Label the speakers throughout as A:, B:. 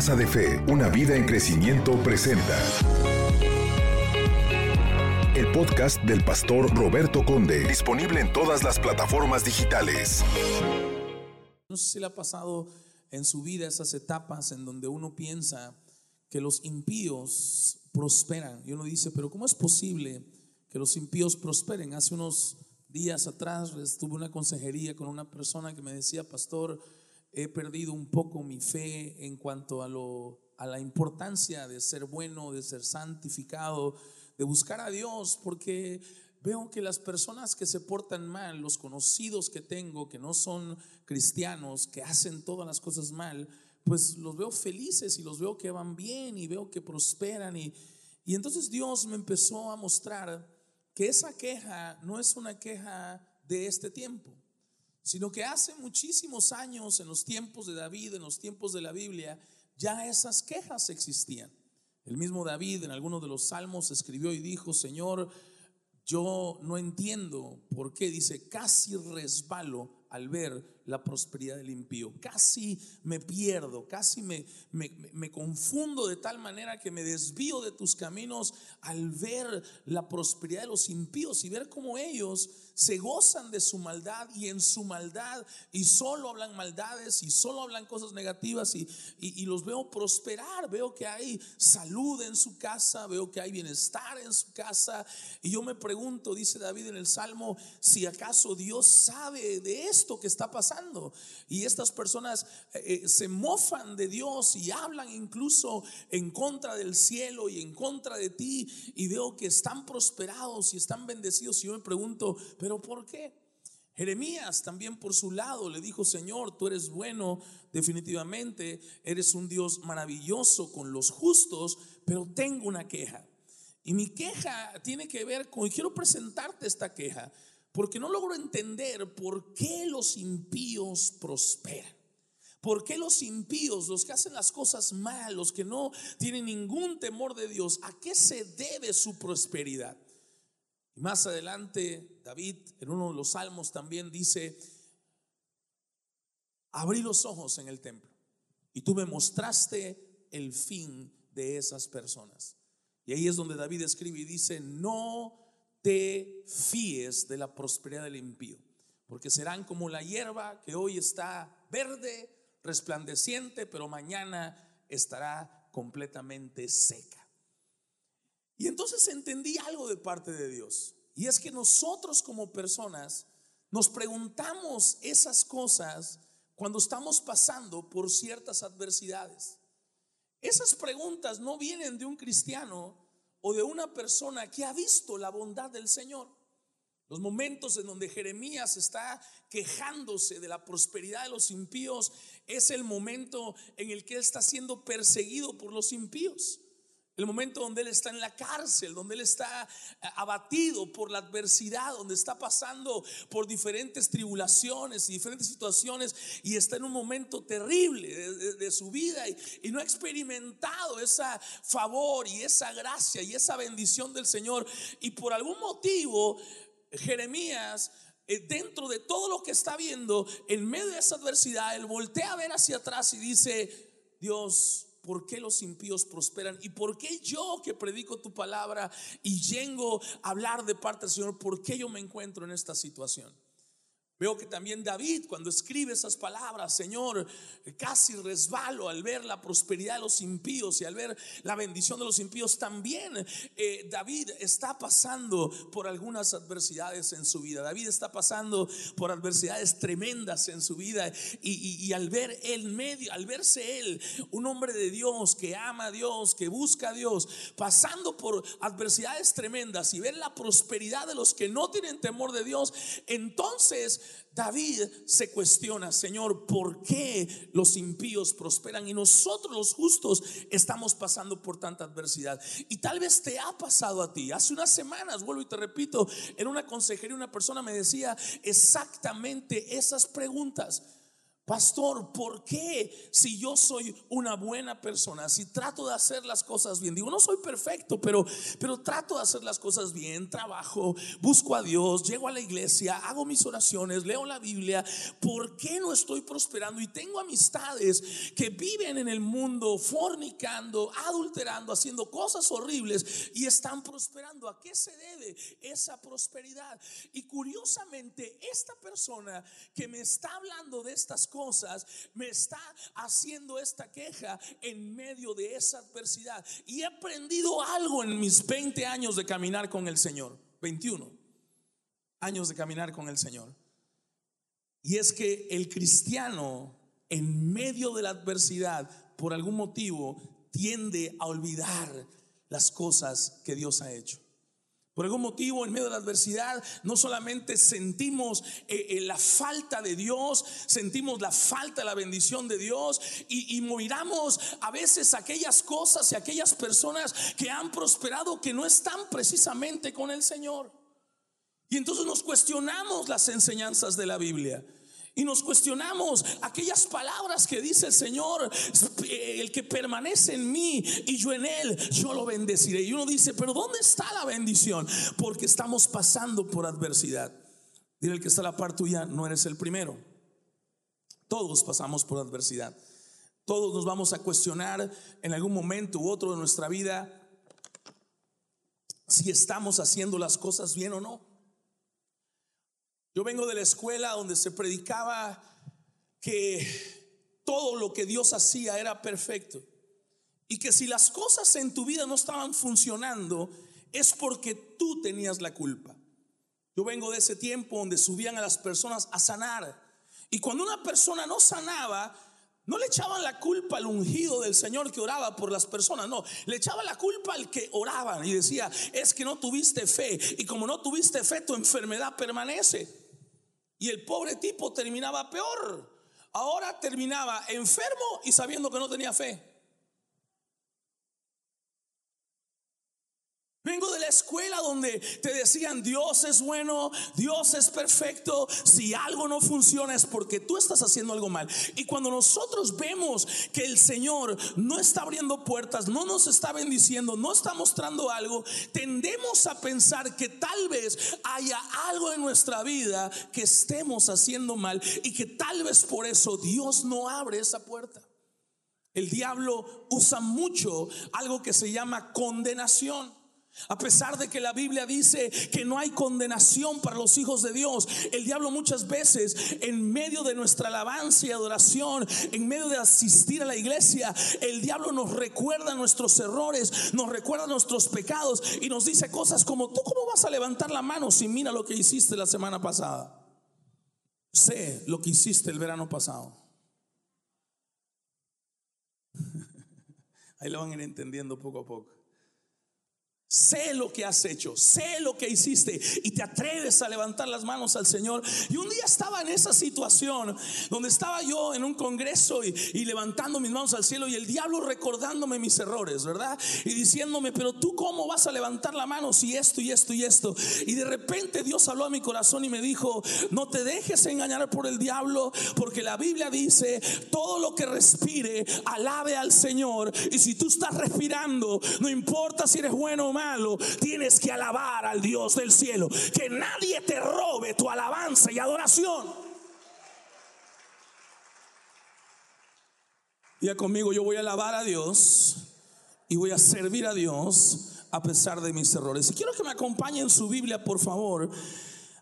A: Casa de Fe, una vida en crecimiento presenta el podcast del pastor Roberto Conde, disponible en todas las plataformas digitales.
B: No sé si le ha pasado en su vida esas etapas en donde uno piensa que los impíos prosperan y uno dice, pero ¿cómo es posible que los impíos prosperen? Hace unos días atrás estuve una consejería con una persona que me decía, pastor, he perdido un poco mi fe en cuanto a, lo, a la importancia de ser bueno, de ser santificado, de buscar a Dios, porque veo que las personas que se portan mal, los conocidos que tengo, que no son cristianos, que hacen todas las cosas mal, pues los veo felices y los veo que van bien y veo que prosperan. Y, y entonces Dios me empezó a mostrar que esa queja no es una queja de este tiempo sino que hace muchísimos años, en los tiempos de David, en los tiempos de la Biblia, ya esas quejas existían. El mismo David en alguno de los salmos escribió y dijo, Señor, yo no entiendo por qué, dice, casi resbalo al ver la prosperidad del impío. Casi me pierdo, casi me, me, confundo de tal manera que me desvío de tus caminos al ver la prosperidad de los impíos y ver cómo ellos se gozan de su maldad y en su maldad y solo hablan maldades y solo hablan cosas negativas y, y los veo prosperar, veo que hay salud en su casa, veo que hay bienestar en su casa. Y yo me pregunto, dice David en el Salmo, si acaso Dios sabe de esto que está pasando y estas personas eh, eh, se mofan de Dios y hablan incluso en contra del cielo y en contra de ti. Y veo que están prosperados y están bendecidos. Y yo me pregunto, ¿pero por qué? Jeremías también por su lado le dijo, Señor, tú eres bueno, definitivamente, eres un Dios maravilloso con los justos, pero tengo una queja. Y mi queja tiene que ver con, y quiero presentarte esta queja, porque no logro entender por qué los impíos prosperan. ¿Por qué los impíos, los que hacen las cosas mal, los que no tienen ningún temor de Dios, a qué se debe su prosperidad? Y más adelante, David en uno de los salmos también dice, abrí los ojos en el templo y tú me mostraste el fin de esas personas. Y ahí es donde David escribe y dice, no te fíes de la prosperidad del impío, porque serán como la hierba que hoy está verde, resplandeciente, pero mañana estará completamente seca. Y entonces entendí algo de parte de Dios, y es que nosotros como personas nos preguntamos esas cosas cuando estamos pasando por ciertas adversidades. Esas preguntas no vienen de un cristiano o de una persona que ha visto la bondad del Señor. Los momentos en donde Jeremías está quejándose de la prosperidad de los impíos es el momento en el que él está siendo perseguido por los impíos. El momento donde Él está en la cárcel, donde Él está eh, abatido por la adversidad, donde está pasando por diferentes tribulaciones y diferentes situaciones y está en un momento terrible de, su vida y, no ha experimentado esa favor y esa gracia y esa bendición del Señor. Y por algún motivo, Jeremías eh, dentro de todo lo que está viendo, en medio de esa adversidad, él voltea a ver hacia atrás y dice, Dios, ¿Por qué los impíos prosperan? ¿Y por qué yo que predico tu palabra y llego a hablar de parte del Señor, por qué yo me encuentro en esta situación? Veo que también David, cuando escribe esas palabras, Señor, casi resbalo al ver la prosperidad de los impíos y al ver la bendición de los impíos, también eh, David está pasando por algunas adversidades en su vida. David está pasando por adversidades tremendas en su vida y, y al ver él medio, al verse él, un hombre de Dios que ama a Dios, que busca a Dios, pasando por adversidades tremendas y ver la prosperidad de los que no tienen temor de Dios, entonces David se cuestiona, Señor, ¿por qué los impíos prosperan y nosotros los justos estamos pasando por tanta adversidad? Y tal vez te ha pasado a ti. Hace unas semanas, vuelvo y te repito, en una consejería una persona me decía exactamente esas preguntas. Pastor, ¿por qué si yo soy una buena persona, si trato de hacer las cosas bien? Digo, no soy perfecto, pero, pero trato de hacer las cosas bien, trabajo, busco a Dios, llego a la iglesia, hago mis oraciones, leo la Biblia. ¿Por qué no estoy prosperando? Y tengo amistades que viven en el mundo fornicando, adulterando, haciendo cosas horribles y están prosperando. ¿A qué se debe esa prosperidad? Y curiosamente, esta persona que me está hablando de estas cosas, me está haciendo esta queja en medio de esa adversidad. Y he aprendido algo en mis 20 años de caminar con el Señor. 21 años de caminar con el Señor. Y es que el cristiano en medio de la adversidad, por algún motivo, tiende a olvidar las cosas que Dios ha hecho. Por algún motivo, en medio de la adversidad, no solamente sentimos eh, eh, la falta de Dios, sentimos la falta de la bendición de Dios y, y a veces aquellas cosas y aquellas personas que han prosperado que no están precisamente con el Señor. Y entonces nos cuestionamos las enseñanzas de la Biblia. Y nos cuestionamos aquellas palabras que dice el Señor, el que permanece en mí y yo en él, yo lo bendeciré. Y uno dice, pero ¿dónde está la bendición? Porque estamos pasando por adversidad. Dile el que está a la par tuya, no eres el primero. Todos pasamos por adversidad. Todos nos vamos a cuestionar en algún momento u otro de nuestra vida si estamos haciendo las cosas bien o no. Yo vengo de la escuela donde se predicaba que todo lo que Dios hacía era perfecto y que si las cosas en tu vida no estaban funcionando es porque tú tenías la culpa. Yo vengo de ese tiempo donde subían a las personas a sanar y cuando una persona no sanaba, no le echaban la culpa al ungido del Señor que oraba por las personas, no, le echaban la culpa al que oraban y decía, es que no tuviste fe y como no tuviste fe tu enfermedad permanece. Y el pobre tipo terminaba peor. Ahora terminaba enfermo y sabiendo que no tenía fe. Vengo de la escuela donde te decían Dios es bueno, Dios es perfecto. Si algo no funciona es porque tú estás haciendo algo mal. Y cuando nosotros vemos que el Señor no está abriendo puertas, no nos está bendiciendo, no está mostrando algo, tendemos a pensar que tal vez haya algo en nuestra vida que estemos haciendo mal y que tal vez por eso Dios no abre esa puerta. El diablo usa mucho algo que se llama condenación. A pesar de que la Biblia dice que no hay condenación para los hijos de Dios, el diablo muchas veces en medio de nuestra alabanza y adoración, en medio de asistir a la iglesia, el diablo nos recuerda nuestros errores, nos recuerda nuestros pecados y nos dice cosas como, ¿tú cómo vas a levantar la mano si mira lo que hiciste la semana pasada? Sé lo que hiciste el verano pasado. Ahí lo van a ir entendiendo poco a poco. Sé lo que has hecho, sé lo que hiciste y te atreves a levantar las manos al Señor. Y un día estaba en esa situación donde estaba yo en un congreso y, levantando mis manos al cielo y el diablo recordándome mis errores, ¿verdad? Y diciéndome, pero tú cómo vas a levantar la mano si esto y esto y esto. Y de repente Dios habló a mi corazón y me dijo, no te dejes engañar por el diablo porque la Biblia dice, todo lo que respire, alabe al Señor. Y si tú estás respirando, no importa si eres bueno o malo tienes que alabar al Dios del cielo. Que nadie te robe tu alabanza y adoración. Ya conmigo, yo voy a alabar a Dios y voy a servir a Dios a pesar de mis errores. Y quiero que me acompañen su Biblia, por favor,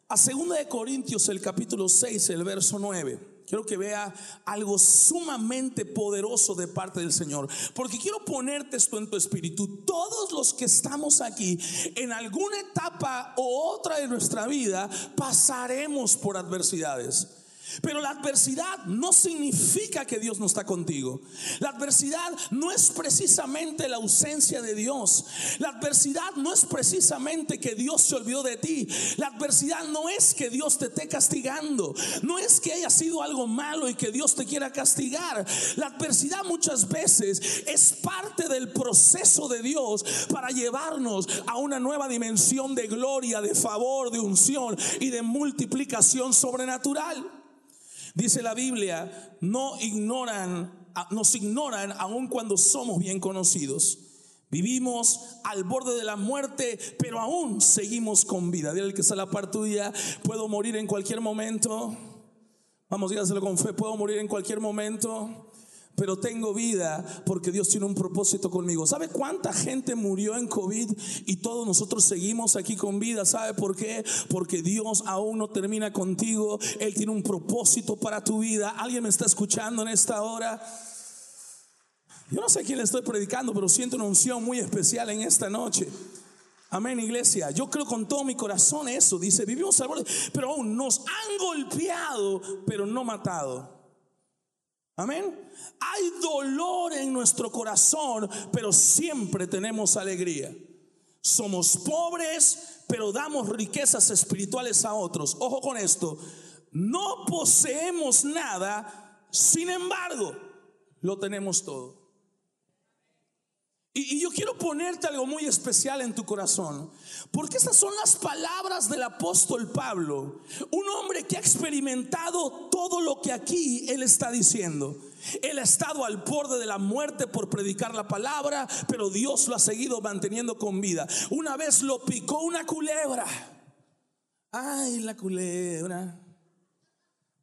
B: a 2 de Corintios, el capítulo 6, el verso 9. Quiero que vea algo sumamente poderoso de parte del Señor. Porque quiero ponerte esto en tu espíritu. Todos los que estamos aquí, en alguna etapa u otra de nuestra vida, pasaremos por adversidades. Pero la adversidad no significa que Dios no está contigo. La adversidad no es precisamente la ausencia de Dios. La adversidad no es precisamente que Dios se olvidó de ti. La adversidad no es que Dios te esté castigando. No es que haya sido algo malo y que Dios te quiera castigar. La adversidad muchas veces es parte del proceso de Dios para llevarnos a una nueva dimensión de gloria, de favor, de unción y de multiplicación sobrenatural. Dice la Biblia, no ignoran, nos ignoran aun cuando somos bien conocidos. Vivimos al borde de la muerte, pero aún seguimos con vida. Dile que está la parte tuya, puedo morir en cualquier momento. Vamos, dígaselo con fe, puedo morir en cualquier momento pero tengo vida porque Dios tiene un propósito conmigo. ¿Sabe cuánta gente murió en COVID y todos nosotros seguimos aquí con vida? ¿Sabe por qué? Porque Dios aún no termina contigo. Él tiene un propósito para tu vida. ¿Alguien me está escuchando en esta hora? Yo no sé a quién le estoy predicando, pero siento una unción muy especial en esta noche. Amén, iglesia. Yo creo con todo mi corazón eso. Dice, vivimos al borde, pero aún nos han golpeado, pero no matado. Amén. Hay dolor en nuestro corazón, pero siempre tenemos alegría. Somos pobres, pero damos riquezas espirituales a otros. Ojo con esto. No poseemos nada, sin embargo, lo tenemos todo. Y, yo quiero ponerte algo muy especial en tu corazón, porque estas son las palabras del apóstol Pablo, un hombre que ha experimentado todo lo que aquí él está diciendo. Él ha estado al borde de la muerte por predicar la palabra, pero Dios lo ha seguido manteniendo con vida. Una vez lo picó una culebra. Ay, la culebra.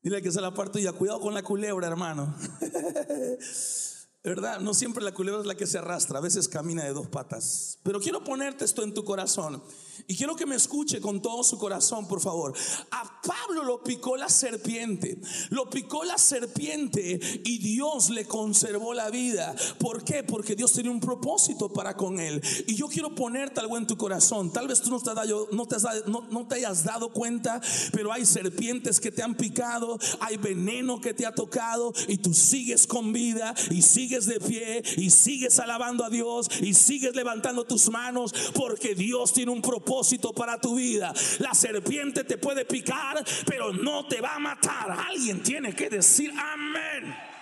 B: Dile que se la parte cuidado con la culebra, hermano. ¿Verdad? No siempre la culebra es la que se arrastra, a veces camina de dos patas. Pero quiero ponerte esto en tu corazón. Y quiero que me escuche con todo su corazón, por favor. A Pablo lo picó la serpiente. Lo picó la serpiente y Dios le conservó la vida. ¿Por qué? Porque Dios tiene un propósito para con él. Y yo quiero ponerte algo en tu corazón. Tal vez tú no te, no te, no te hayas dado cuenta, pero hay serpientes que te han picado, hay veneno que te ha tocado y tú sigues con vida y de pie y sigues alabando a Dios y sigues levantando tus manos porque Dios tiene un propósito para tu vida. La serpiente te puede picar, pero no te va a matar. Alguien tiene que decir amén.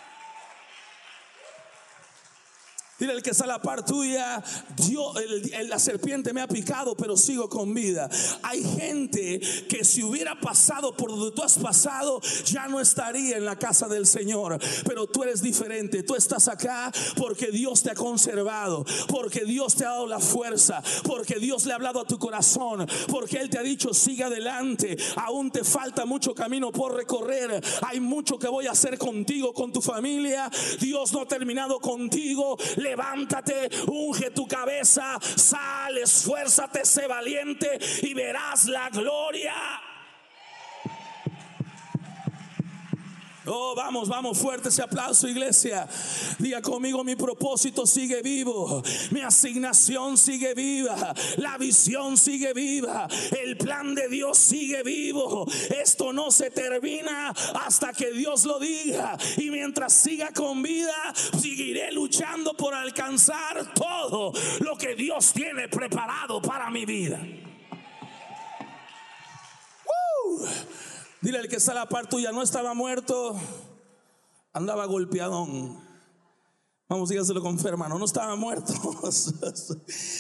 B: Dile el que está a la par tuya, Dios, la serpiente me ha picado, pero sigo con vida. Hay gente que si hubiera pasado por donde tú has pasado, ya no estaría en la casa del Señor. Pero tú eres diferente. Tú estás acá porque Dios te ha conservado, porque Dios te ha dado la fuerza, porque Dios le ha hablado a tu corazón, porque Él te ha dicho, siga adelante. Aún te falta mucho camino por recorrer. Hay mucho que voy a hacer contigo, con tu familia. Dios no ha terminado contigo. Levántate, unge tu cabeza, sal, esfuérzate, sé valiente y verás la gloria. Oh, vamos, vamos, fuerte ese aplauso, iglesia. Diga conmigo, mi propósito sigue vivo, mi asignación sigue viva, la visión sigue viva, el plan de Dios sigue vivo. Esto no se termina hasta que Dios lo diga. Y mientras siga con vida, seguiré luchando por alcanzar todo lo que Dios tiene preparado para mi vida. Dile al que está a la par tuya, no estaba muerto, andaba golpeadón. Vamos, dígaselo con fe, hermano. No estaba muerto,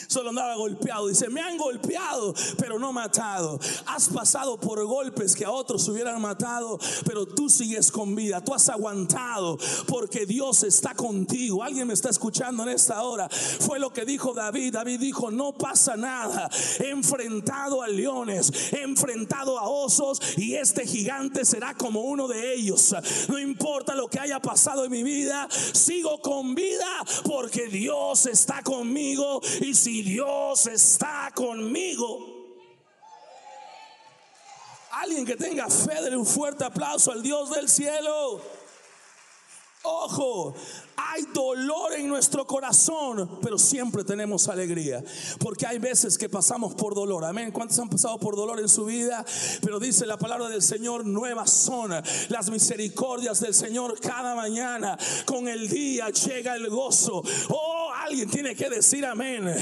B: solo andaba golpeado. Dice: Me han golpeado, pero no matado. Has pasado por golpes que a otros hubieran matado, pero tú sigues con vida. Tú has aguantado porque Dios está contigo. Alguien me está escuchando en esta hora. Fue lo que dijo David. David dijo: No pasa nada. He enfrentado a leones, he enfrentado a osos, y este gigante será como uno de ellos. No importa lo que haya pasado en mi vida, sigo con vida porque Dios está conmigo y si Dios está conmigo, alguien que tenga fe, dele un fuerte aplauso al Dios del cielo. Ojo, hay dolor en nuestro corazón, pero siempre tenemos alegría. Porque hay veces que pasamos por dolor. Amén. ¿Cuántos han pasado por dolor en su vida? Pero dice la palabra del Señor, nuevas son las misericordias del Señor cada mañana. Con el día llega el gozo. Oh, alguien tiene que decir amén.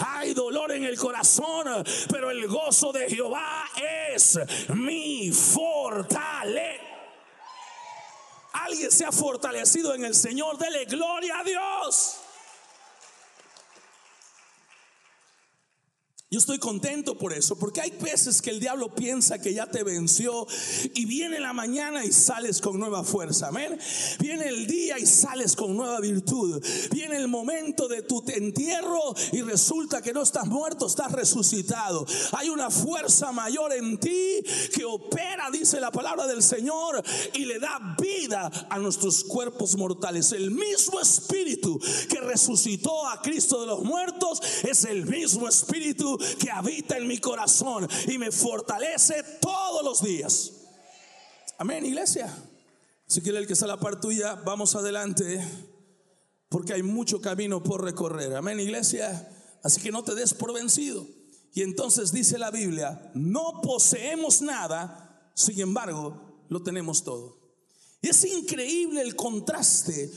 B: Hay dolor en el corazón, pero el gozo de Jehová es mi fortaleza alguien se ha fortalecido en el Señor, dele gloria a Dios. Yo estoy contento por eso, porque hay veces que el diablo piensa que ya te venció y viene la mañana y sales con nueva fuerza, amén. Viene el día y sales con nueva virtud. Viene el momento de tu entierro y resulta que no estás muerto, estás resucitado. Hay una fuerza mayor en ti que opera, dice la palabra del Señor, y le da vida a nuestros cuerpos mortales. El mismo espíritu que resucitó a Cristo de los muertos es el mismo espíritu que habita en mi corazón y me fortalece todos los días. Amén, iglesia. Si quiere el que está la par tuya, vamos adelante, porque hay mucho camino por recorrer. Amén, iglesia. Así que no te des por vencido. Y entonces dice la Biblia, no poseemos nada, sin embargo, lo tenemos todo. Y es increíble el contraste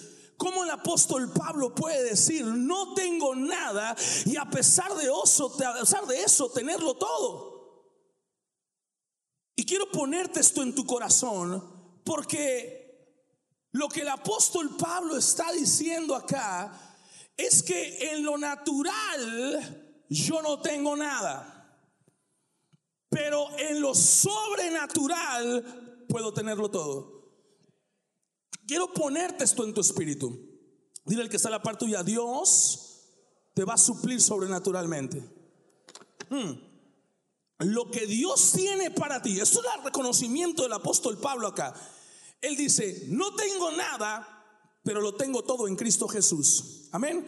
B: ¿Cómo el apóstol Pablo puede decir, no tengo nada y a pesar de, a pesar de eso tenerlo todo? Y quiero ponerte esto en tu corazón porque lo que el apóstol Pablo está diciendo acá es que en lo natural yo no tengo nada. Pero en lo sobrenatural puedo tenerlo todo. Quiero ponerte esto en tu espíritu. Dile al que está a la parte tuya, Dios te va a suplir sobrenaturalmente. Hmm. Lo que Dios tiene para ti, esto es el reconocimiento del apóstol Pablo acá. Él dice, no tengo nada, pero lo tengo todo en Cristo Jesús. Amén.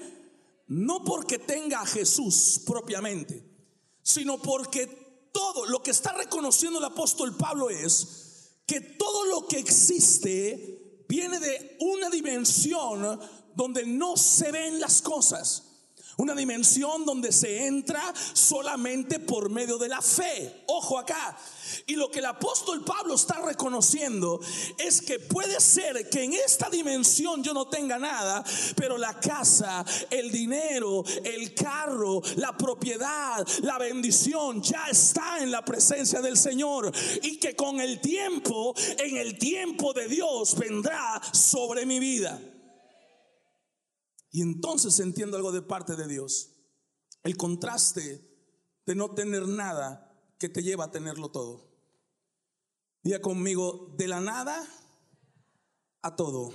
B: No porque tenga a Jesús propiamente, sino porque todo lo que está reconociendo el apóstol Pablo es que todo lo que existe viene de una dimensión donde no se ven las cosas. Una dimensión donde se entra solamente por medio de la fe. Ojo acá. Y lo que el apóstol Pablo está reconociendo es que puede ser que en esta dimensión yo no tenga nada, pero la casa, el dinero, el carro, la propiedad, la bendición ya está en la presencia del Señor. Y que con el tiempo, en el tiempo de Dios, vendrá sobre mi vida. Y entonces entiendo algo de parte de Dios. El contraste de no tener nada que te lleva a tenerlo todo. Diga conmigo, de la nada a todo.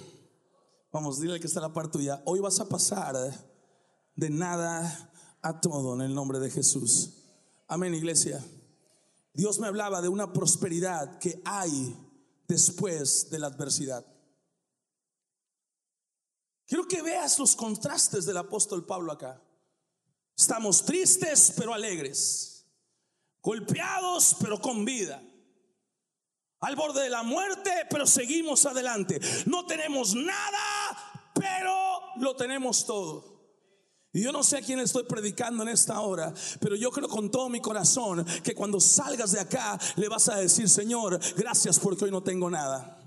B: Vamos, dile que está la parte tuya. Hoy vas a pasar de nada a todo en el nombre de Jesús. Amén, iglesia. Dios me hablaba de una prosperidad que hay después de la adversidad. Quiero que veas los contrastes del apóstol Pablo acá. Estamos tristes pero alegres, golpeados pero con vida, al borde de la muerte pero seguimos adelante. No tenemos nada pero lo tenemos todo. Y yo no sé a quién estoy predicando en esta hora, pero yo creo con todo mi corazón que cuando salgas de acá le vas a decir, Señor, gracias porque hoy no tengo nada.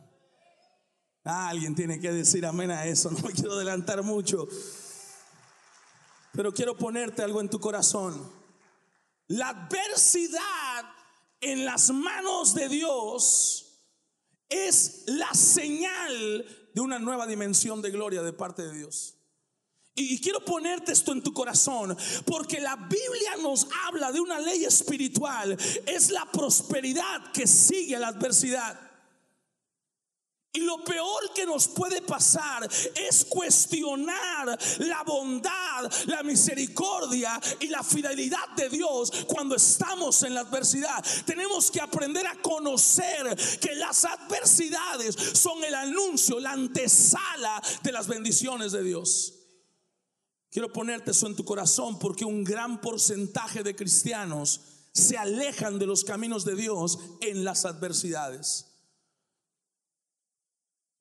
B: Alguien tiene que decir amén a eso. No me quiero adelantar mucho. Pero quiero ponerte algo en tu corazón. La adversidad en las manos de Dios es la señal de una nueva dimensión de gloria de parte de Dios. Y quiero ponerte esto en tu corazón, porque la Biblia nos habla de una ley espiritual, es la prosperidad que sigue a la adversidad. Y lo peor que nos puede pasar es cuestionar la bondad, la misericordia y la fidelidad de Dios cuando estamos en la adversidad. Tenemos que aprender a conocer que las adversidades son el anuncio, la antesala de las bendiciones de Dios. Quiero ponerte eso en tu corazón porque un gran porcentaje de cristianos se alejan de los caminos de Dios en las adversidades.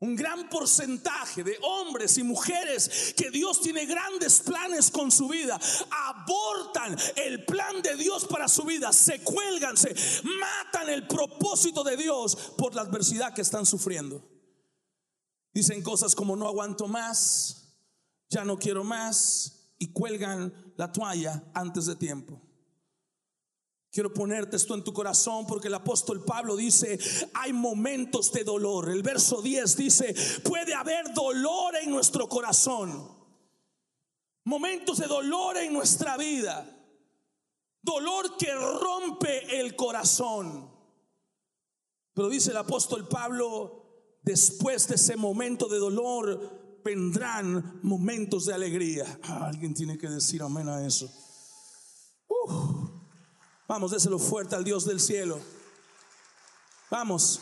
B: Un gran porcentaje de hombres y mujeres que Dios tiene grandes planes con su vida, abortan el plan de Dios para su vida, se cuelgan, se matan el propósito de Dios por la adversidad que están sufriendo. Dicen cosas como no aguanto más, ya no quiero más y cuelgan la toalla antes de tiempo. Quiero ponerte esto en tu corazón porque el apóstol Pablo dice, hay momentos de dolor. El verso 10 dice, puede haber dolor en nuestro corazón. Momentos de dolor en nuestra vida. Dolor que rompe el corazón. Pero dice el apóstol Pablo, después de ese momento de dolor, vendrán momentos de alegría. Ah, alguien tiene que decir amén a eso. Vamos, déselo fuerte al Dios del cielo. Vamos.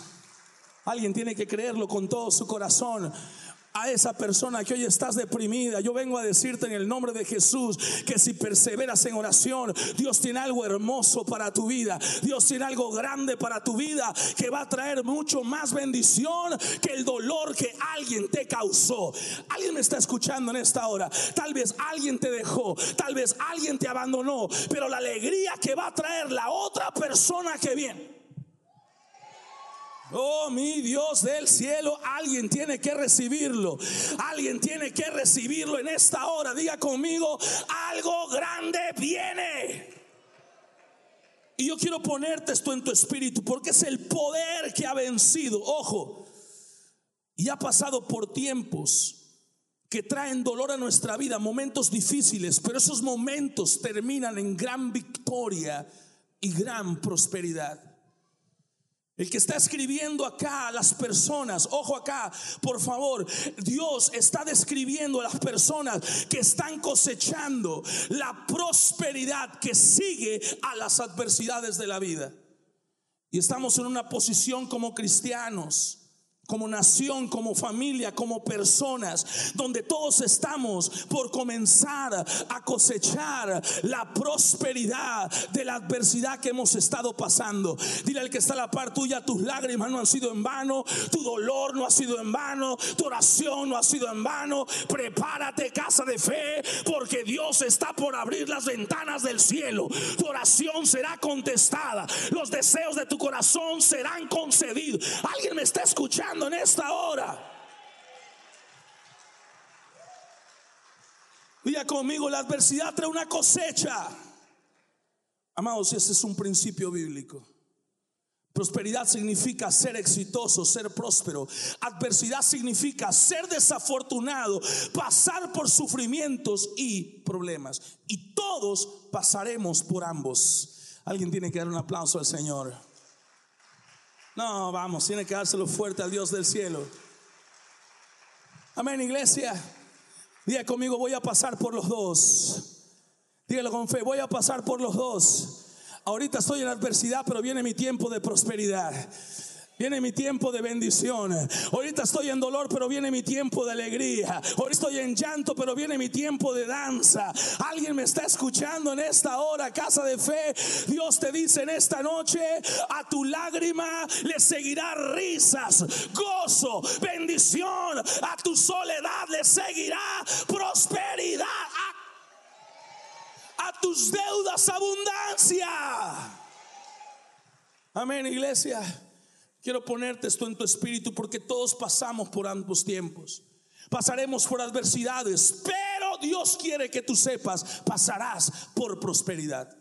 B: Alguien tiene que creerlo con todo su corazón a esa persona que hoy estás deprimida, yo vengo a decirte en el nombre de Jesús que si perseveras en oración, Dios tiene algo hermoso para tu vida. Dios tiene algo grande para tu vida que va a traer mucho más bendición que el dolor que alguien te causó. Alguien me está escuchando en esta hora. Tal vez alguien te dejó, tal vez alguien te abandonó, pero la alegría que va a traer la otra persona que viene Oh, mi Dios del cielo, alguien tiene que recibirlo. Alguien tiene que recibirlo en esta hora. Diga conmigo, algo grande viene. Y yo quiero ponerte esto en tu espíritu porque es el poder que ha vencido. Ojo, y ha pasado por tiempos que traen dolor a nuestra vida, momentos difíciles, pero esos momentos terminan en gran victoria y gran prosperidad. El que está escribiendo acá a las personas, ojo acá, por favor, Dios está describiendo a las personas que están cosechando la prosperidad que sigue a las adversidades de la vida. Y estamos en una posición como cristianos como nación, como familia, como personas, donde todos estamos por comenzar a cosechar la prosperidad de la adversidad que hemos estado pasando. Dile al que está a la par tuya, tus lágrimas no han sido en vano, tu dolor no ha sido en vano, tu oración no ha sido en vano. Prepárate, casa de fe, porque Dios está por abrir las ventanas del cielo. Tu oración será contestada, los deseos de tu corazón serán concedidos. ¿Alguien me está escuchando? En esta hora. Diga conmigo, la adversidad trae una cosecha. Amados, ese es un principio bíblico. Prosperidad significa ser exitoso, ser próspero. Adversidad significa ser desafortunado, pasar por sufrimientos y problemas. Y todos pasaremos por ambos. Alguien tiene que dar un aplauso al Señor. No, vamos, tiene que dárselo fuerte al Dios del cielo. Amén, iglesia. Diga conmigo, voy a pasar por los dos. Dígalo con fe, voy a pasar por los dos. Ahorita estoy en adversidad, pero viene mi tiempo de prosperidad. Viene mi tiempo de bendición. Ahorita estoy en dolor, pero viene mi tiempo de alegría. Hoy estoy en llanto, pero viene mi tiempo de danza. Alguien me está escuchando en esta hora, casa de fe. Dios te dice en esta noche, a tu lágrima le seguirá risas, gozo, bendición. A tu soledad le seguirá prosperidad. A, a tus deudas abundancia. Amén, iglesia. Quiero ponerte esto en tu espíritu porque todos pasamos por ambos tiempos. Pasaremos por adversidades, pero Dios quiere que tú sepas, pasarás por prosperidad.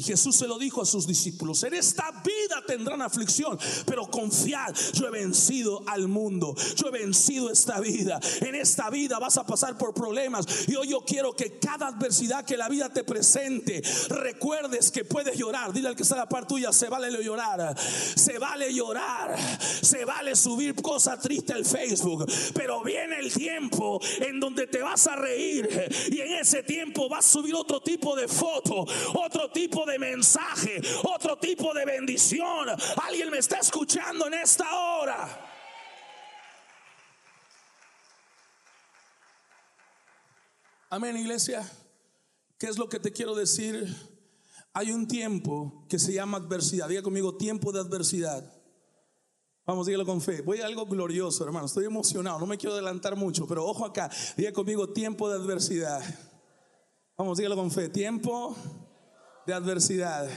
B: Y Jesús se lo dijo a sus discípulos, en esta vida tendrán aflicción, pero confiad, yo he vencido al mundo, yo he vencido esta vida. En esta vida vas a pasar por problemas y hoy yo quiero que cada adversidad que la vida te presente, recuerdes que puedes llorar. Dile al que está a la par tuya, se vale llorar, se vale llorar, se vale subir cosas tristes al Facebook, pero viene el tiempo en donde te vas a reír y en ese tiempo vas a subir otro tipo de foto, otro tipo de de mensaje, otro tipo de bendición. Alguien me está escuchando en esta hora. Amén, iglesia. ¿Qué es lo que te quiero decir? Hay un tiempo que se llama adversidad. Diga conmigo, tiempo de adversidad. Vamos, dígalo con fe. Voy a algo glorioso, hermano. Estoy emocionado. No me quiero adelantar mucho, pero ojo acá. Diga conmigo, tiempo de adversidad. Vamos, dígalo con fe. Tiempo de adversidad.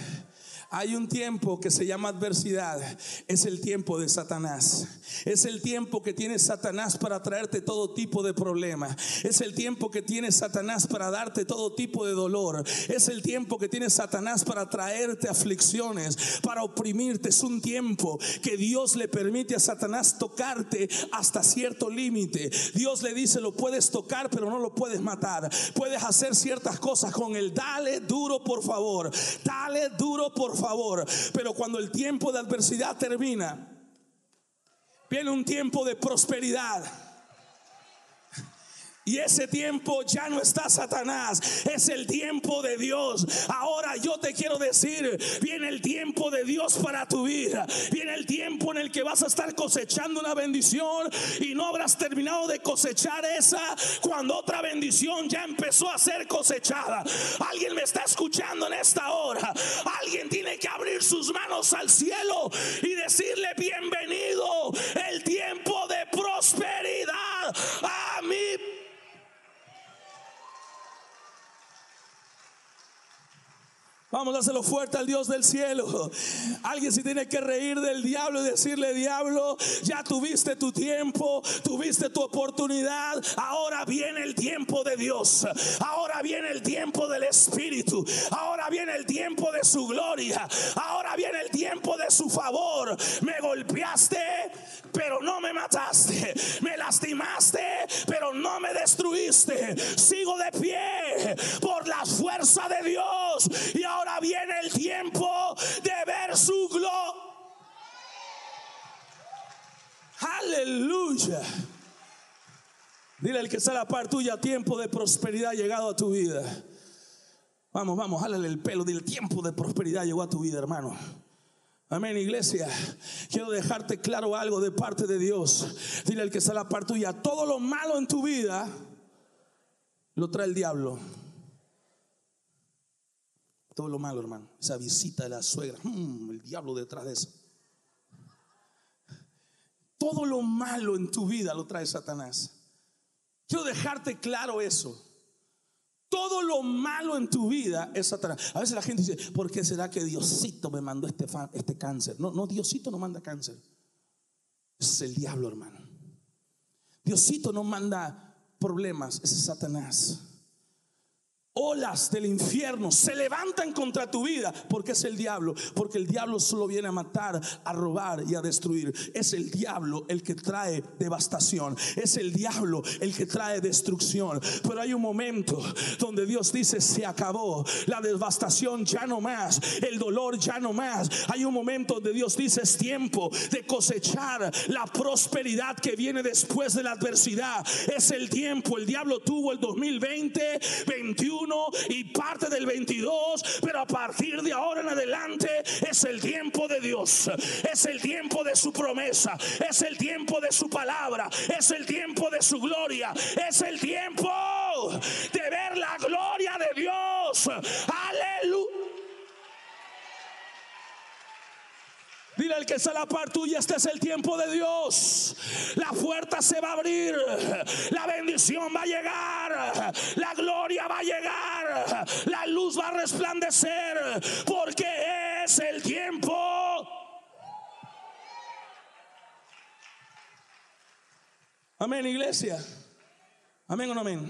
B: Hay un tiempo que se llama adversidad. Es el tiempo de Satanás. Es el tiempo que tiene Satanás para traerte todo tipo de problema. Es el tiempo que tiene Satanás para darte todo tipo de dolor. Es el tiempo que tiene Satanás para traerte aflicciones, para oprimirte. Es un tiempo que Dios le permite a Satanás tocarte hasta cierto límite. Dios le dice, lo puedes tocar, pero no lo puedes matar. Puedes hacer ciertas cosas con él. Dale duro, por favor. Dale duro, por favor favor. Pero cuando el tiempo de adversidad termina, viene un tiempo de prosperidad. Y ese tiempo ya no está Satanás, es el tiempo de Dios. Ahora yo te quiero decir, viene el tiempo de Dios para tu vida. Viene el tiempo en el que vas a estar cosechando una bendición y no habrás terminado de cosechar esa cuando otra bendición ya empezó a ser cosechada. Alguien me está escuchando en esta hora. Alguien tiene que abrir sus manos al cielo y decirle bienvenido Vamos a hacerlo fuerte al Dios del cielo. Alguien se tiene que reír del diablo y decirle, diablo, ya tuviste tu tiempo, tuviste tu oportunidad. Ahora viene el tiempo de Dios. Ahora viene el tiempo del Espíritu. Ahora viene el tiempo de su gloria. Ahora viene el tiempo de su favor. Me golpeaste, pero no me mataste. Me lastimaste, pero no me destruiste. Sigo de pie por la fuerza de Dios. Y ahora ahora viene el tiempo de ver su gloria. Aleluya. Dile al que está a la par tuya, tiempo de prosperidad llegado a tu vida. Vamos, vamos, jálale el pelo. Dile, tiempo de prosperidad llegó a tu vida, hermano. Amén, iglesia. Quiero dejarte claro algo de parte de Dios. Dile al que está a la par tuya, todo lo malo en tu vida lo trae el diablo. Todo lo malo, hermano. Esa visita de la suegra. Mm, el diablo detrás de eso. Todo lo malo en tu vida lo trae Satanás. Quiero dejarte claro eso. Todo lo malo en tu vida es Satanás. A veces la gente dice, ¿por qué será que Diosito me mandó este, este cáncer? No, no, Diosito no manda cáncer. Es el diablo, hermano. Diosito no manda problemas, es Satanás olas del infierno se levantan contra tu vida porque es el diablo, porque el diablo solo viene a matar, a robar y a destruir. Es el diablo el que trae devastación, es el diablo el que trae destrucción. Pero hay un momento donde Dios dice, se acabó, la devastación ya no más, el dolor ya no más. Hay un momento donde Dios dice, es tiempo de cosechar la prosperidad que viene después de la adversidad. Es el tiempo, el diablo tuvo el 2020, 21 y parte del 22, pero a partir de ahora en adelante es el tiempo de Dios, es el tiempo de su promesa, es el tiempo de su palabra, es el tiempo de su gloria, es el tiempo de ver la gloria de Dios. Aleluya. Dile al que está a la par tuya, este es el tiempo de Dios. La puerta se va a abrir, la bendición va a llegar, la gloria va a llegar, la luz va a resplandecer, porque es el tiempo. Amén, iglesia. Amén o no amén.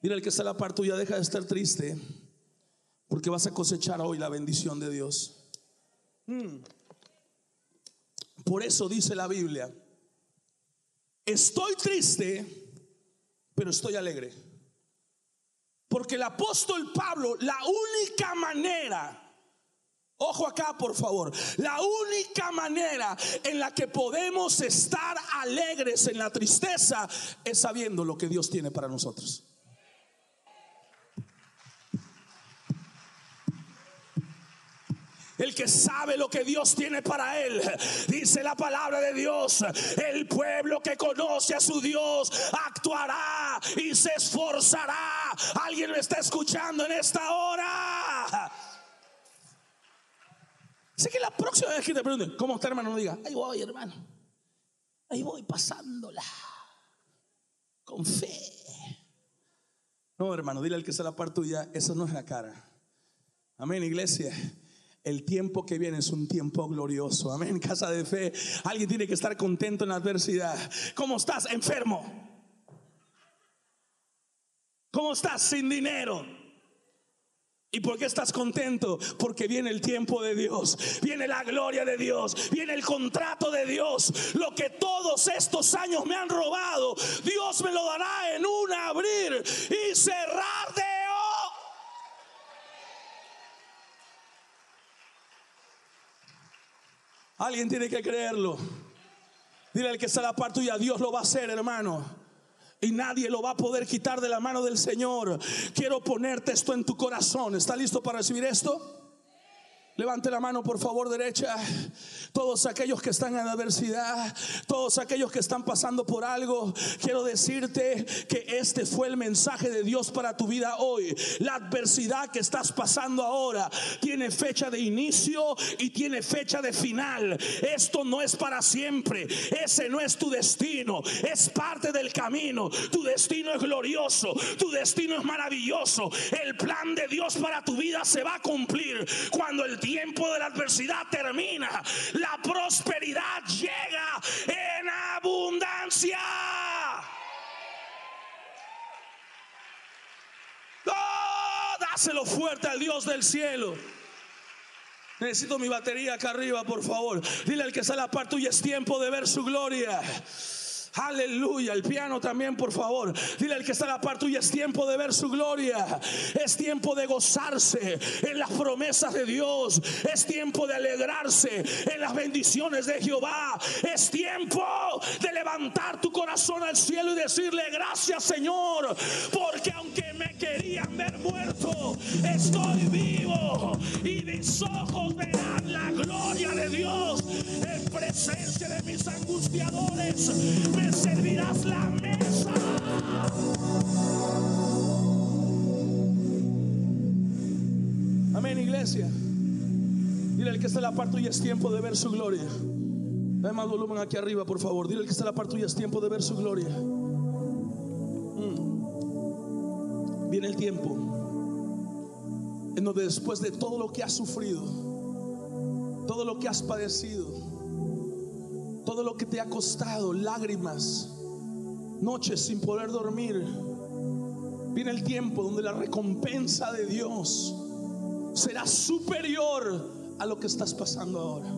B: Dile al que está a la par tuya, deja de estar triste, porque vas a cosechar hoy la bendición de Dios. Hmm. Por eso dice la Biblia, estoy triste, pero estoy alegre. Porque el apóstol Pablo, la única manera, ojo acá por favor, la única manera en la que podemos estar alegres en la tristeza es sabiendo lo que Dios tiene para nosotros. El que sabe lo que Dios tiene para él. Dice la palabra de Dios, el pueblo que conoce a su Dios actuará y se esforzará. ¿Alguien me está escuchando en esta hora? Sé que la próxima vez que te pregunten, ¿cómo está hermano? No diga, ahí voy hermano, ahí voy pasándola, con fe. No hermano, dile al que está la parte tuya, eso no es la cara. Amén iglesia. El tiempo que viene es un tiempo glorioso. Amén. Casa de fe. Alguien tiene que estar contento en la adversidad. ¿Cómo estás? Enfermo. ¿Cómo estás? Sin dinero. ¿Y por qué estás contento? Porque viene el tiempo de Dios, viene la gloria de Dios, viene el contrato de Dios. Lo que todos estos años me han robado, Dios me lo dará en un abrir y cerrar de Alguien tiene que creerlo. Dile al que está a la par tuya, Dios lo va a hacer, hermano. Y nadie lo va a poder quitar de la mano del Señor. Quiero ponerte esto en tu corazón. ¿Está listo para recibir esto? Levante la mano, por favor, derecha. Todos aquellos que están en adversidad, todos aquellos que están pasando por algo, quiero decirte que este fue el mensaje de Dios para tu vida hoy. La adversidad que estás pasando ahora tiene fecha de inicio y tiene fecha de final. Esto no es para siempre. Ese no es tu destino. Es parte del camino. Tu destino es glorioso. Tu destino es maravilloso. El plan de Dios para tu vida se va a cumplir cuando el tiempo de la adversidad termina, la prosperidad llega en abundancia. Oh, dáselo fuerte al Dios del cielo. Necesito mi batería acá arriba, por favor. Dile al que está a la par tuya, es tiempo de ver su gloria. Aleluya. El piano también, por favor. Dile al que está a la par tuya, es tiempo de ver su gloria. Es tiempo de gozarse en las promesas de Dios. Es tiempo de alegrarse en las bendiciones de Jehová. Es tiempo de levantar tu corazón al cielo y decirle gracias Señor. Porque aunque me querían ver muerto, estoy vivo. Y mis ojos verán la gloria de Dios en presencia de mis angustiadores servirás la mesa. Amén, iglesia. Dile al que está en la parte y es tiempo de ver su gloria. Dame más volumen aquí arriba, por favor. Dile al que está en la parte y es tiempo de ver su gloria. Mm. Viene el tiempo en donde después de todo lo que has sufrido, todo lo que has padecido, todo lo que te ha costado, lágrimas, noches sin poder dormir. Viene el tiempo donde la recompensa de Dios será superior a lo que estás pasando ahora.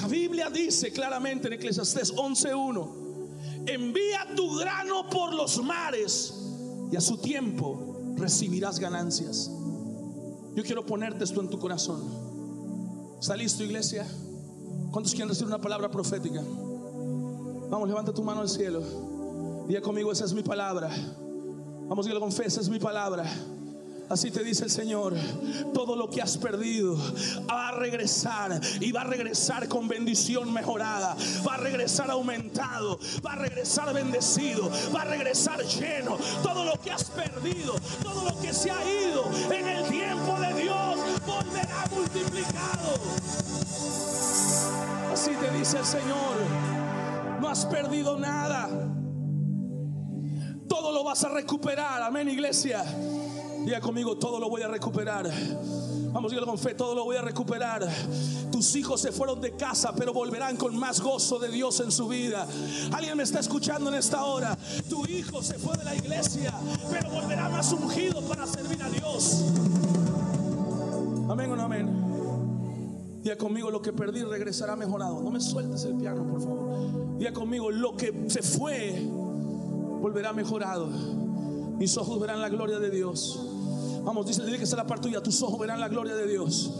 B: La Biblia dice claramente en Eclesiastés 11:1, envía tu grano por los mares y a su tiempo recibirás ganancias. Yo quiero ponerte esto en tu corazón. ¿Está listo, iglesia? ¿Cuántos quieren recibir una palabra profética? Vamos, levanta tu mano al cielo. Diga conmigo, esa es mi palabra. Vamos, dígalo con fe, esa es mi palabra. Así te dice el Señor, todo lo que has perdido va a regresar y va a regresar con bendición mejorada, va a regresar aumentado, va a regresar bendecido, va a regresar lleno. Todo lo que has perdido, todo lo que se ha ido en el tiempo de Dios volverá multiplicado. Así te dice el Señor, no has perdido nada. Todo lo vas a recuperar. Amén, iglesia. Diga conmigo, todo lo voy a recuperar. Vamos, a con fe, todo lo voy a recuperar. Tus hijos se fueron de casa, pero volverán con más gozo de Dios en su vida. Alguien me está escuchando en esta hora. Tu hijo se fue de la iglesia, pero volverá más ungido para servir a Dios. Amén o no amén. Diga conmigo, lo que perdí regresará mejorado. No me sueltes el piano, por favor. Diga conmigo, lo que se fue volverá mejorado. Mis ojos verán la gloria de Dios. Vamos, dice, dile que sea la parte tuya. Tus ojos verán la gloria de Dios.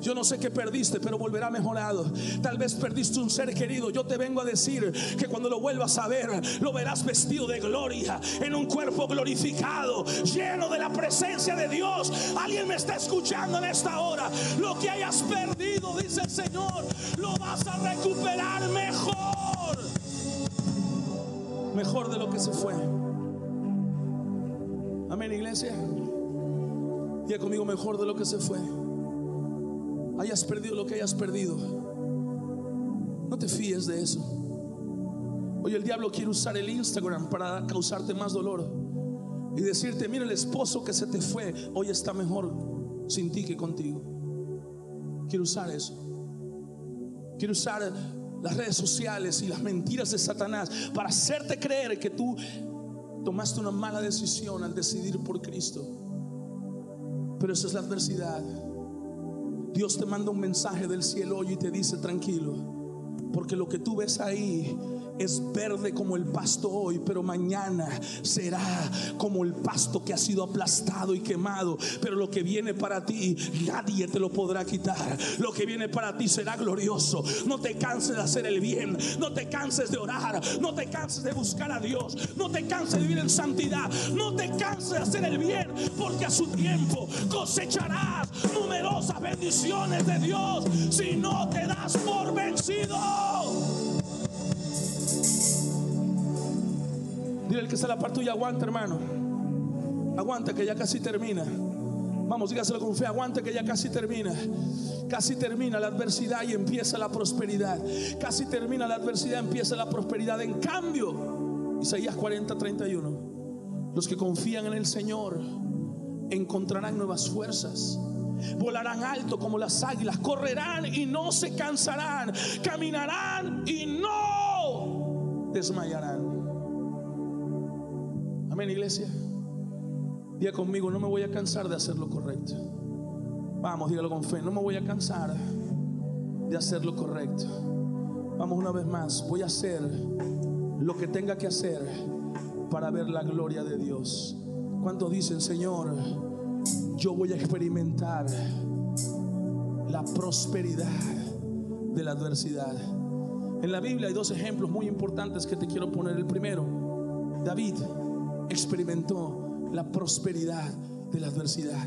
B: Yo no sé qué perdiste, pero volverá mejorado. Tal vez perdiste un ser querido. Yo te vengo a decir que cuando lo vuelvas a ver, lo verás vestido de gloria, en un cuerpo glorificado, lleno de la presencia de Dios. Alguien me está escuchando en esta hora. Lo que hayas perdido, dice el Señor, lo vas a recuperar mejor. Mejor de lo que se fue. Amén, iglesia. Ya conmigo mejor de lo que se fue. Hayas perdido lo que hayas perdido. No te fíes de eso. Hoy el diablo quiere usar el Instagram para causarte más dolor y decirte, mira el esposo que se te fue, hoy está mejor sin ti que contigo. quiere usar eso. Quiere usar las redes sociales y las mentiras de Satanás para hacerte creer que tú tomaste una mala decisión al decidir por Cristo. Pero esa es la adversidad. Dios te manda un mensaje del cielo hoy y te dice tranquilo, porque lo que tú ves ahí es verde como el pasto hoy, pero mañana será como el pasto que ha sido aplastado y quemado. Pero lo que viene para ti, nadie te lo podrá quitar. Lo que viene para ti será glorioso. No te canses de hacer el bien, no te canses de orar, no te canses de buscar a Dios, no te canses de vivir en santidad, no te canses de hacer el bien, porque a su tiempo cosecharás numerosas bendiciones de Dios si no te das por vencido. Dile el que está la parte tuya, aguanta, hermano. Aguanta que ya casi termina. Vamos, dígaselo con fe, aguanta que ya casi termina. Casi termina la adversidad y empieza la prosperidad. Casi termina la adversidad, empieza la prosperidad. En cambio, Isaías 40, 31. Los que confían en el Señor encontrarán nuevas fuerzas. Volarán alto como las águilas, correrán y no se cansarán, caminarán y no desmayarán. Amén, iglesia. Diga conmigo, no me voy a cansar de hacer lo correcto. Vamos, dígalo con fe, no me voy a cansar de hacer lo correcto. Vamos una vez más, voy a hacer lo que tenga que hacer para ver la gloria de Dios. ¿Cuántos dicen, Señor, yo voy a experimentar la prosperidad de la adversidad? En la Biblia hay dos ejemplos muy importantes que te quiero poner. El primero, David experimentó la prosperidad de la adversidad.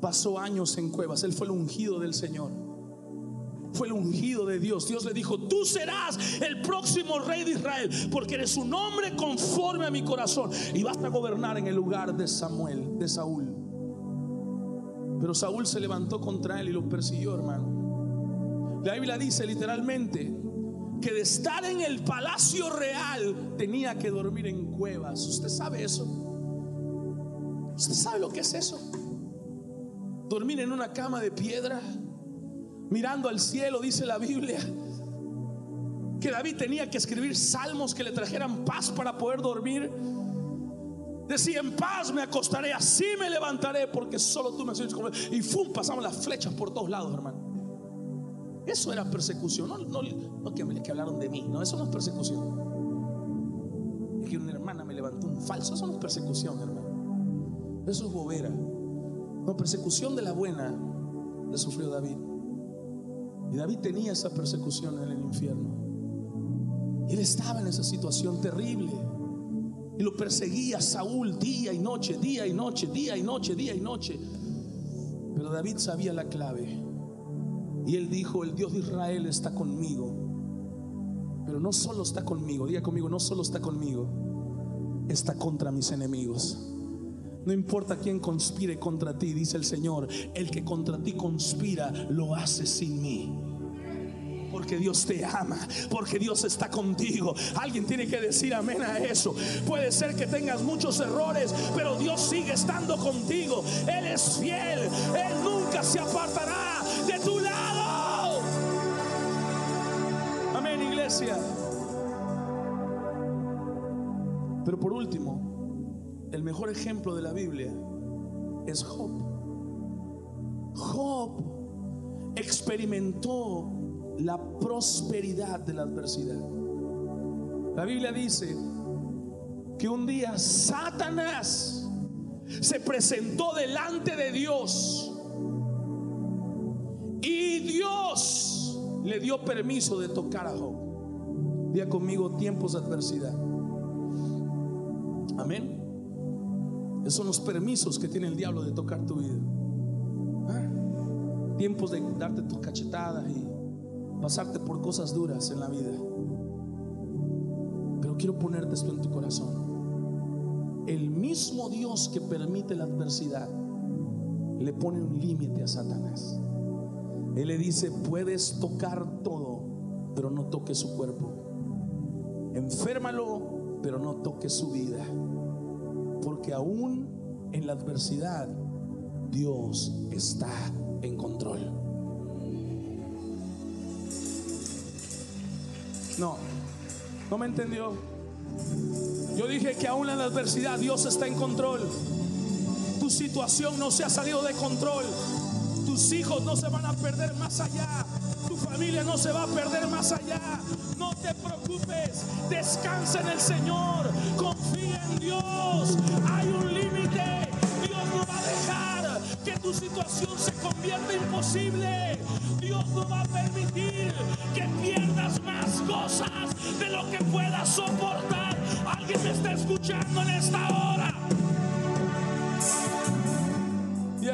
B: Pasó años en cuevas. Él fue el ungido del Señor. Fue el ungido de Dios. Dios le dijo, tú serás el próximo rey de Israel, porque eres un hombre conforme a mi corazón. Y vas a gobernar en el lugar de Samuel, de Saúl. Pero Saúl se levantó contra él y lo persiguió, hermano. La Biblia dice literalmente que de estar en el palacio real tenía que dormir en cuevas. ¿Usted sabe eso? ¿Usted sabe lo que es eso? Dormir en una cama de piedra, mirando al cielo, dice la Biblia. Que David tenía que escribir salmos que le trajeran paz para poder dormir. Decía, en paz me acostaré, así me levantaré, porque solo tú me comer. Y ¡fum! pasamos las flechas por todos lados, hermano. Eso era persecución. No, no, no que, que hablaron de mí. No, eso no es persecución. Es que una hermana me levantó un falso. Eso no es persecución, hermano. Eso es bobera. No, persecución de la buena le sufrió David. Y David tenía esa persecución en el infierno. Él estaba en esa situación terrible. Y lo perseguía Saúl día y noche, día y noche, día y noche, día y noche. Pero David sabía la clave. Y él dijo, el Dios de Israel está conmigo. Pero no solo está conmigo, diga conmigo, no solo está conmigo, está contra mis enemigos. No importa quién conspire contra ti, dice el Señor, el que contra ti conspira lo hace sin mí. Porque Dios te ama, porque Dios está contigo. Alguien tiene que decir amén a eso. Puede ser que tengas muchos errores, pero Dios sigue estando contigo. Él es fiel, Él nunca se apartará de tu Pero por último, el mejor ejemplo de la Biblia es Job. Job experimentó la prosperidad de la adversidad. La Biblia dice que un día Satanás se presentó delante de Dios y Dios le dio permiso de tocar a Job. Día conmigo tiempos de adversidad. Amén. Esos son los permisos que tiene el diablo de tocar tu vida. ¿Ah? Tiempos de darte tus cachetadas y pasarte por cosas duras en la vida. Pero quiero ponerte esto en tu corazón. El mismo Dios que permite la adversidad le pone un límite a Satanás. Él le dice, puedes tocar todo, pero no toques su cuerpo. Enférmalo, pero no toques su vida. Porque aún en la adversidad, Dios está en control. No, no me entendió. Yo dije que aún en la adversidad Dios está en control. Tu situación no se ha salido de control. Tus hijos no se van a perder más allá. Tu familia no se va a perder más allá. No te preocupes. Descansa en el Señor. Confía en Dios. Hay un límite. Dios no va a dejar que tu situación se convierta imposible. Dios no va a permitir que pierdas más cosas de lo que puedas soportar. Alguien me está escuchando en esta hora.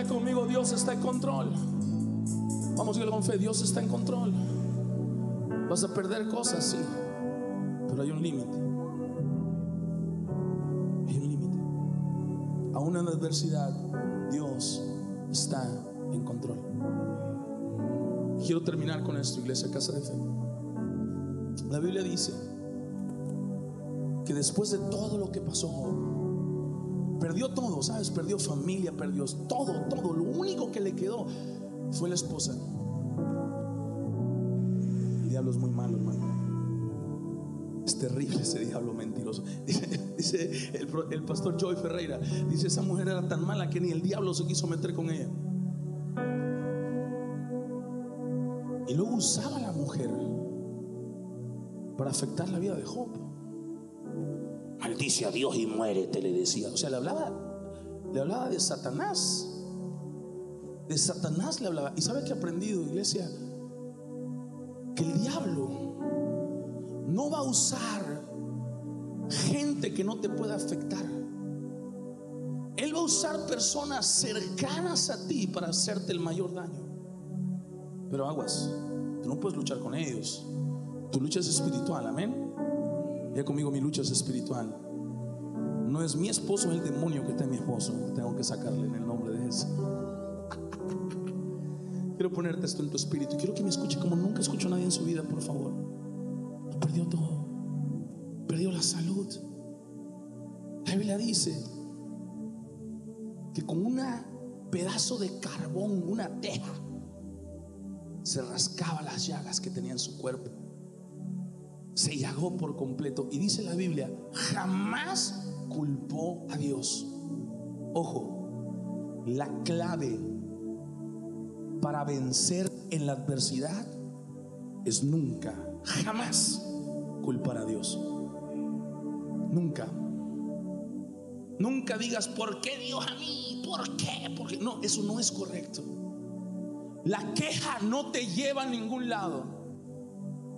B: Conmigo, Dios está en control. Vamos a ir con fe, Dios está en control. Vas a perder cosas, sí, pero hay un límite. Hay un límite. Aún en adversidad, Dios está en control. Quiero terminar con esto, iglesia, casa de fe. La Biblia dice que después de todo lo que pasó, perdió todo, ¿sabes? Perdió familia, perdió todo, todo. Lo único que le quedó fue la esposa. El diablo es muy malo, hermano. Es terrible ese diablo mentiroso. Dice, el, pastor Joy Ferreira, dice, esa mujer era tan mala que ni el diablo se quiso meter con ella. Y luego usaba la mujer para afectar la vida de Job. Maldice a Dios y muérete, le decía. O sea, le hablaba, le hablaba de Satanás. De Satanás le hablaba. ¿Y sabe que he aprendido, iglesia? Que el diablo no va a usar gente que no te pueda afectar. Él va a usar personas cercanas a ti para hacerte el mayor daño. Pero aguas, tú no puedes luchar con ellos. Tu lucha es espiritual, amén. Ya conmigo mi lucha es espiritual. No es mi esposo, es el demonio que está en mi esposo. Tengo que sacarle en el nombre de Jesús. Quiero ponerte esto en tu espíritu. Quiero que me escuche como nunca escucho a nadie en su vida, por favor. Perdió todo. Perdió la salud. La Biblia dice que con un pedazo de carbón, una teja, se rascaba las llagas que tenía en su cuerpo. Se llagó por completo. Y dice la Biblia, jamás culpó a Dios. Ojo, la clave para vencer en la adversidad es nunca, jamás culpar a Dios. Nunca. Nunca digas, ¿por qué Dios a mí? ¿Por qué? Porque no, eso no es correcto. La queja no te lleva a ningún lado.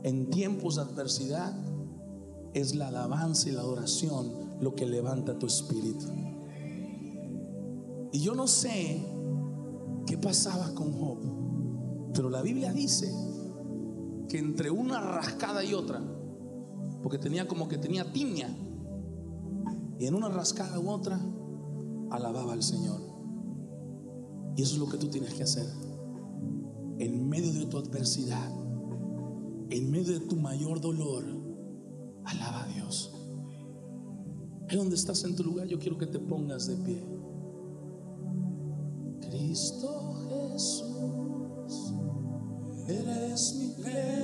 B: En tiempos de adversidad es la alabanza y la adoración lo que levanta tu espíritu. Y yo no sé qué pasaba con Job, pero la Biblia dice que entre una rascada y otra, porque tenía como que tenía tiña, y en una rascada u otra, alababa al Señor. Y eso es lo que tú tienes que hacer. En medio de tu adversidad, en medio de tu mayor dolor, alaba a Dios. Ahí donde estás en tu lugar, yo quiero que te pongas de pie. Cristo Jesús, eres mi plenitud.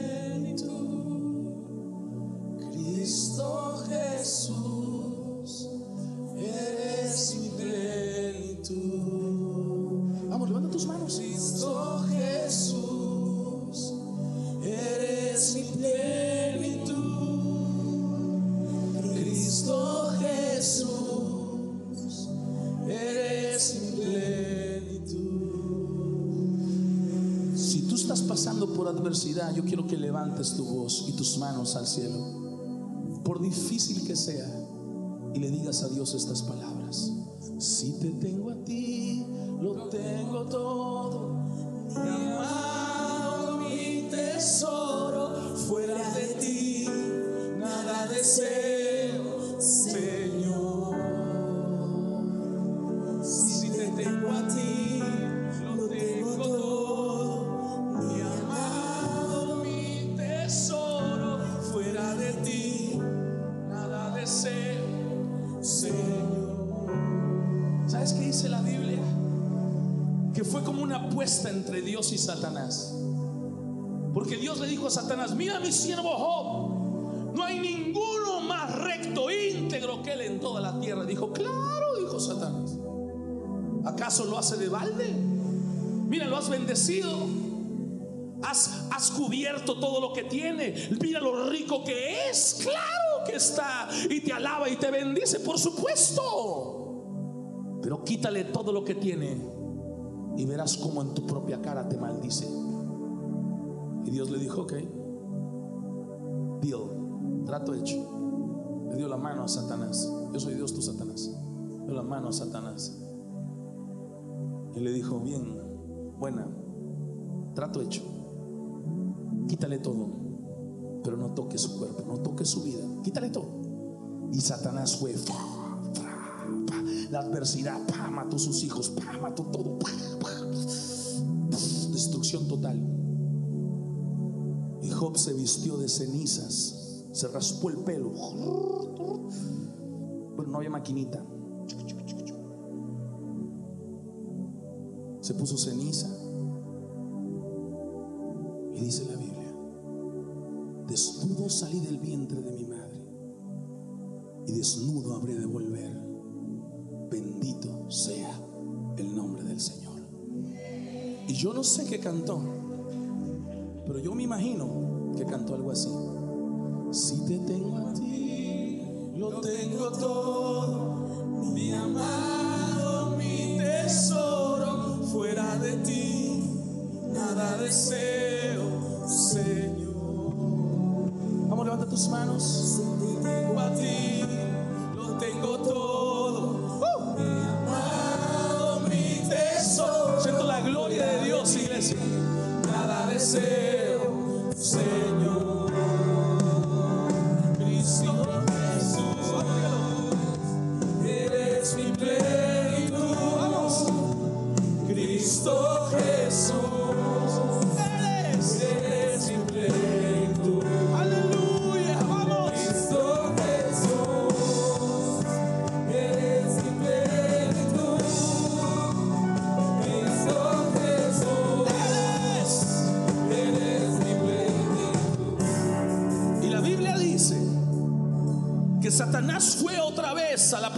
B: Manos al cielo, por difícil que sea, y le digas a Dios estas palabras. Si te dice la Biblia? Que fue como una apuesta entre Dios y Satanás. Porque Dios le dijo a Satanás, mira mi siervo Job, No hay ninguno más recto, íntegro que él en toda la tierra. Dijo, claro, dijo Satanás. ¿Acaso lo hace de balde? Mira, lo has bendecido. Has, has cubierto todo lo que tiene. Mira lo rico que es. Claro que está. Y te alaba y te bendice, por supuesto. Pero quítale todo lo que tiene y verás cómo en tu propia cara te maldice. Y Dios le dijo, ok, deal, trato hecho. Le dio la mano a Satanás. Yo soy Dios, tú Satanás. Le dio la mano a Satanás. Y le dijo, bien, buena, trato hecho. Quítale todo, pero no toque su cuerpo, no toque su vida. Quítale todo. Y Satanás fue. La adversidad, pa, mató sus hijos, pa, mató todo, pa, destrucción total. Y Job se vistió de cenizas, se raspó el pelo. Bueno, no había maquinita. Se puso ceniza. Y dice la Biblia, desnudo salí del vientre de mi madre y desnudo habré de volver. Y yo no sé qué cantó, pero yo me imagino que cantó algo así. Si te tengo a ti, lo tengo todo, mi amado, mi tesoro, fuera de ti, nada deseo, Señor. Vamos, levanta tus manos.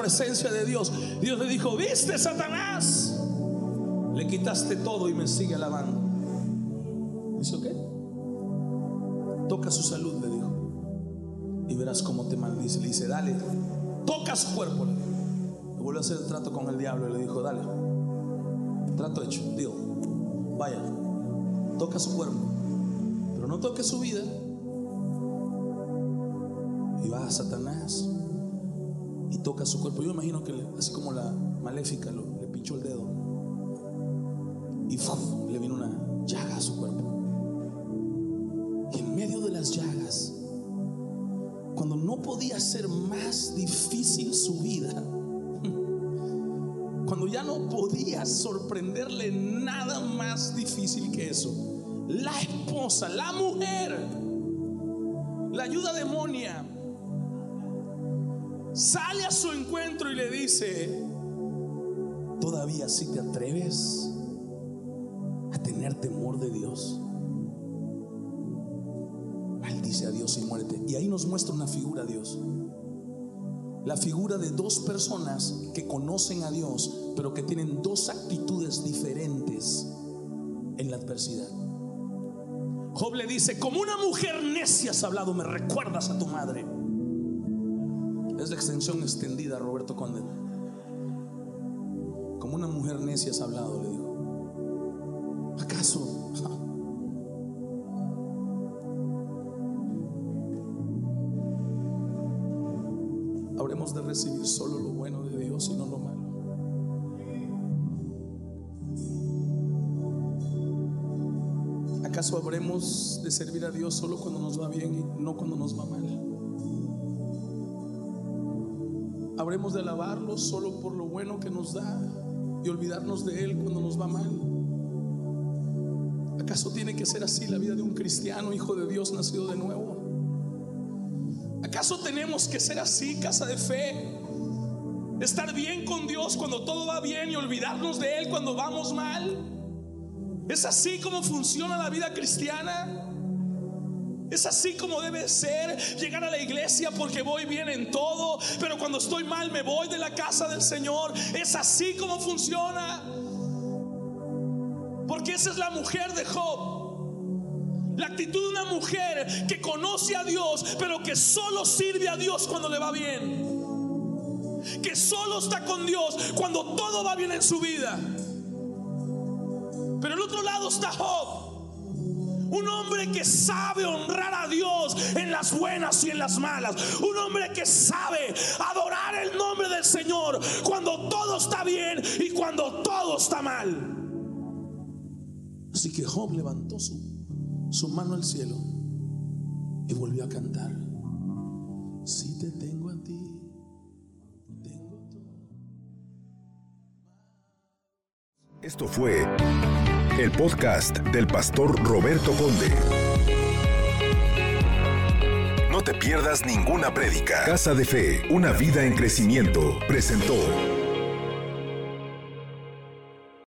B: Presencia de Dios. Dios le dijo, ¿viste Satanás? Le quitaste todo y me sigue alabando. Dice, ok. Toca su salud, le dijo. Y verás cómo te maldice. Le dice, dale, toca su cuerpo. Le. Le vuelve a hacer el trato con el diablo y le dijo, dale. Trato hecho, digo, vaya, toca su cuerpo. Pero no toque su vida. Y va a Satanás y toca su cuerpo. Yo imagino que así como la maléfica lo- le pinchó el dedo y le vino una llaga a su cuerpo. Y en medio de las llagas, cuando no podía ser más difícil su vida, cuando ya no podía sorprenderle nada más difícil que eso, la esposa, la mujer, la ayuda demonia, sale a su encuentro y le dice, todavía si te atreves a tener temor de Dios, maldice a Dios y muérete. Y ahí nos muestra una figura Dios. La figura de dos personas que conocen a Dios, pero que tienen dos actitudes diferentes en la adversidad. Job le dice, como una mujer necia has hablado, me recuerdas a tu madre. Es la extensión extendida, Roberto Conde. Como una mujer necia has hablado, le dijo. ¿Acaso? Habremos de recibir solo lo bueno de Dios y no lo malo. ¿Acaso habremos de servir a Dios solo cuando nos va bien y no cuando nos va mal? ¿Habremos de alabarlo solo por lo bueno que nos da y olvidarnos de Él cuando nos va mal? ¿Acaso tiene que ser así la vida de un cristiano, hijo de Dios, nacido de nuevo? ¿Acaso tenemos que ser así, casa de fe? Estar bien con Dios cuando todo va bien y olvidarnos de Él cuando vamos mal. ¿Es así como funciona la vida cristiana? Es así como debe ser llegar a la iglesia porque voy bien en todo, pero cuando estoy mal me voy de la casa del Señor. Es así como funciona. Porque esa es la mujer de Job. La actitud de una mujer que conoce a Dios, pero que solo sirve a Dios cuando le va bien. Que solo está con Dios cuando todo va bien en su vida. Pero al otro lado está Job un hombre que sabe honrar a Dios en las buenas y en las malas. Un hombre que sabe adorar el nombre del Señor cuando todo está bien y cuando todo está mal. Así que Job levantó su, su mano al cielo y volvió a cantar. Si te tengo a ti, tengo todo.
A: Esto fue el podcast del pastor Roberto Conde. No te pierdas ninguna prédica. Casa de Fe, una vida en crecimiento, presentó.